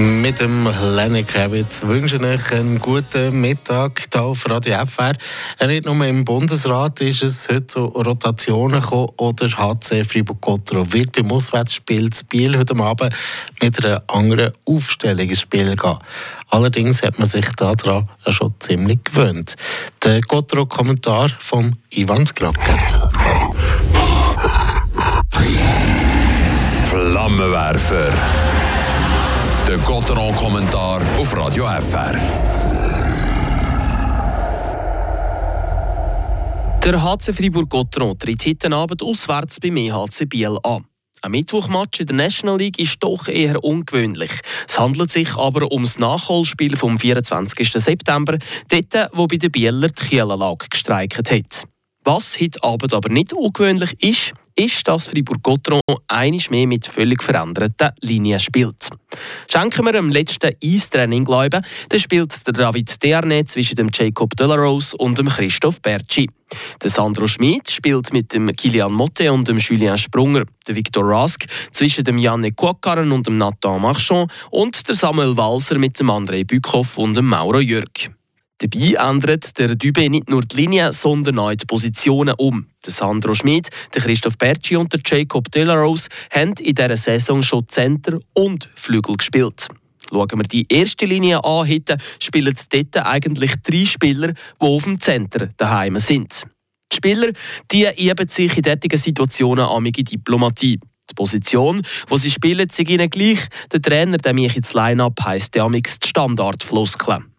Mit dem Lenny Kravitz wünsche ich euch einen guten Mittag hier auf Radio FR. Nicht nur im Bundesrat ist es heute zu Rotationen gekommen oder HC Fribourg-Gotteron wird beim Auswärtsspiel zu Biel heute Abend mit einer anderen Aufstellung ins Spiel gehen. Allerdings hat man sich daran schon ziemlich gewöhnt. Der Gotteron-Kommentar von Ivan Skrake. Flammenwerfer der Gotteron-Kommentar auf Radio FR. Der HC Fribourg-Gotteron tritt heute Abend auswärts beim EHC Biel an. Ein Mittwochmatch in der National League ist doch eher ungewöhnlich. Es handelt sich aber um das Nachholspiel vom 24. September, dort, wo bei der Bieler die Kielanlage gestreikt hat. Was heute Abend aber nicht ungewöhnlich ist, ist, dass Fribourg-Gotteron einiges mehr mit völlig veränderten Linien spielt. Schenken wir dem letzten Eistraining Glauben, dann spielt der David Derne zwischen dem Jacob Delarose und dem Christoph Berci. Der Sandro Schmid spielt mit dem Kilian Motte und dem Julien Sprunger, der Victor Rask zwischen dem Janne Kuakaren und dem Nathan Marchand und der Samuel Walser mit dem André Bückhoff und dem Mauro Jürg. Dabei ändert der Dübe nicht nur die Linie, sondern auch die Positionen um. Der Sandro Schmid, der Christoph Berci und der Jacob Delarose haben in dieser Saison schon Center und Flügel gespielt. Schauen wir die erste Linie an, heute spielen dort eigentlich drei Spieler, die auf dem Center daheim sind. Die Spieler die üben sich in solchen Situationen amige Diplomatie. Die Position, wo sie spielen, sind ihnen gleich. Der Trainer, der mich ins Line-Up heisst, der amix die Standardfloskel.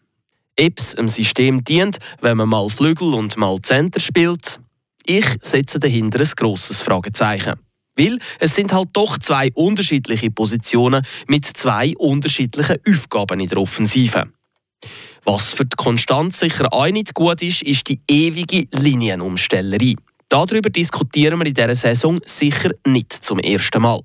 Es einem System dient, wenn man mal Flügel und mal Center spielt? Ich setze dahinter ein grosses Fragezeichen. Weil es sind halt doch zwei unterschiedliche Positionen mit zwei unterschiedlichen Aufgaben in der Offensive. Was für die Konstanz sicher auch nicht gut ist, ist die ewige Linienumstellerei. Darüber diskutieren wir in dieser Saison sicher nicht zum ersten Mal.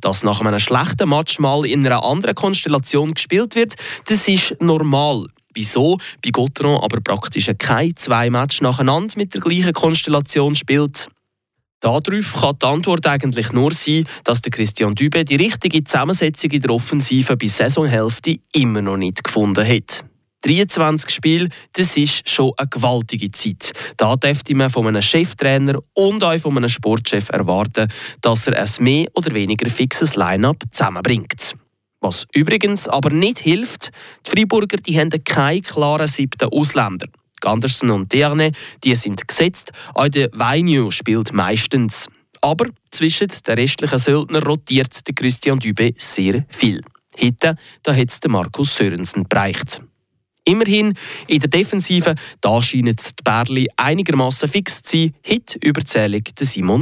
Dass nach einem schlechten Match mal in einer anderen Konstellation gespielt wird, das ist normal. Wieso bei Gotteron aber praktisch keine zwei Matches nacheinander mit der gleichen Konstellation spielt? Darauf kann die Antwort eigentlich nur sein, dass der Christian Dübe die richtige Zusammensetzung in der Offensive bis Saisonhälfte immer noch nicht gefunden hat. 23 Spiele, das ist schon eine gewaltige Zeit. Da dürfte man von einem Cheftrainer und auch von einem Sportchef erwarten, dass er ein mehr oder weniger fixes Line-up zusammenbringt. Was übrigens aber nicht hilft, die Freiburger die haben keinen klaren siebten Ausländer. Gandersen und Derne, die sind gesetzt, auch der Weinio spielt meistens. Aber zwischen den restlichen Söldner rotiert der Christian Dübe sehr viel. Heute da hat Markus Sörensen bereicht. Immerhin in der Defensive, da scheinen die Bärli einigermaßen fix zu sein, heute überzählig Simon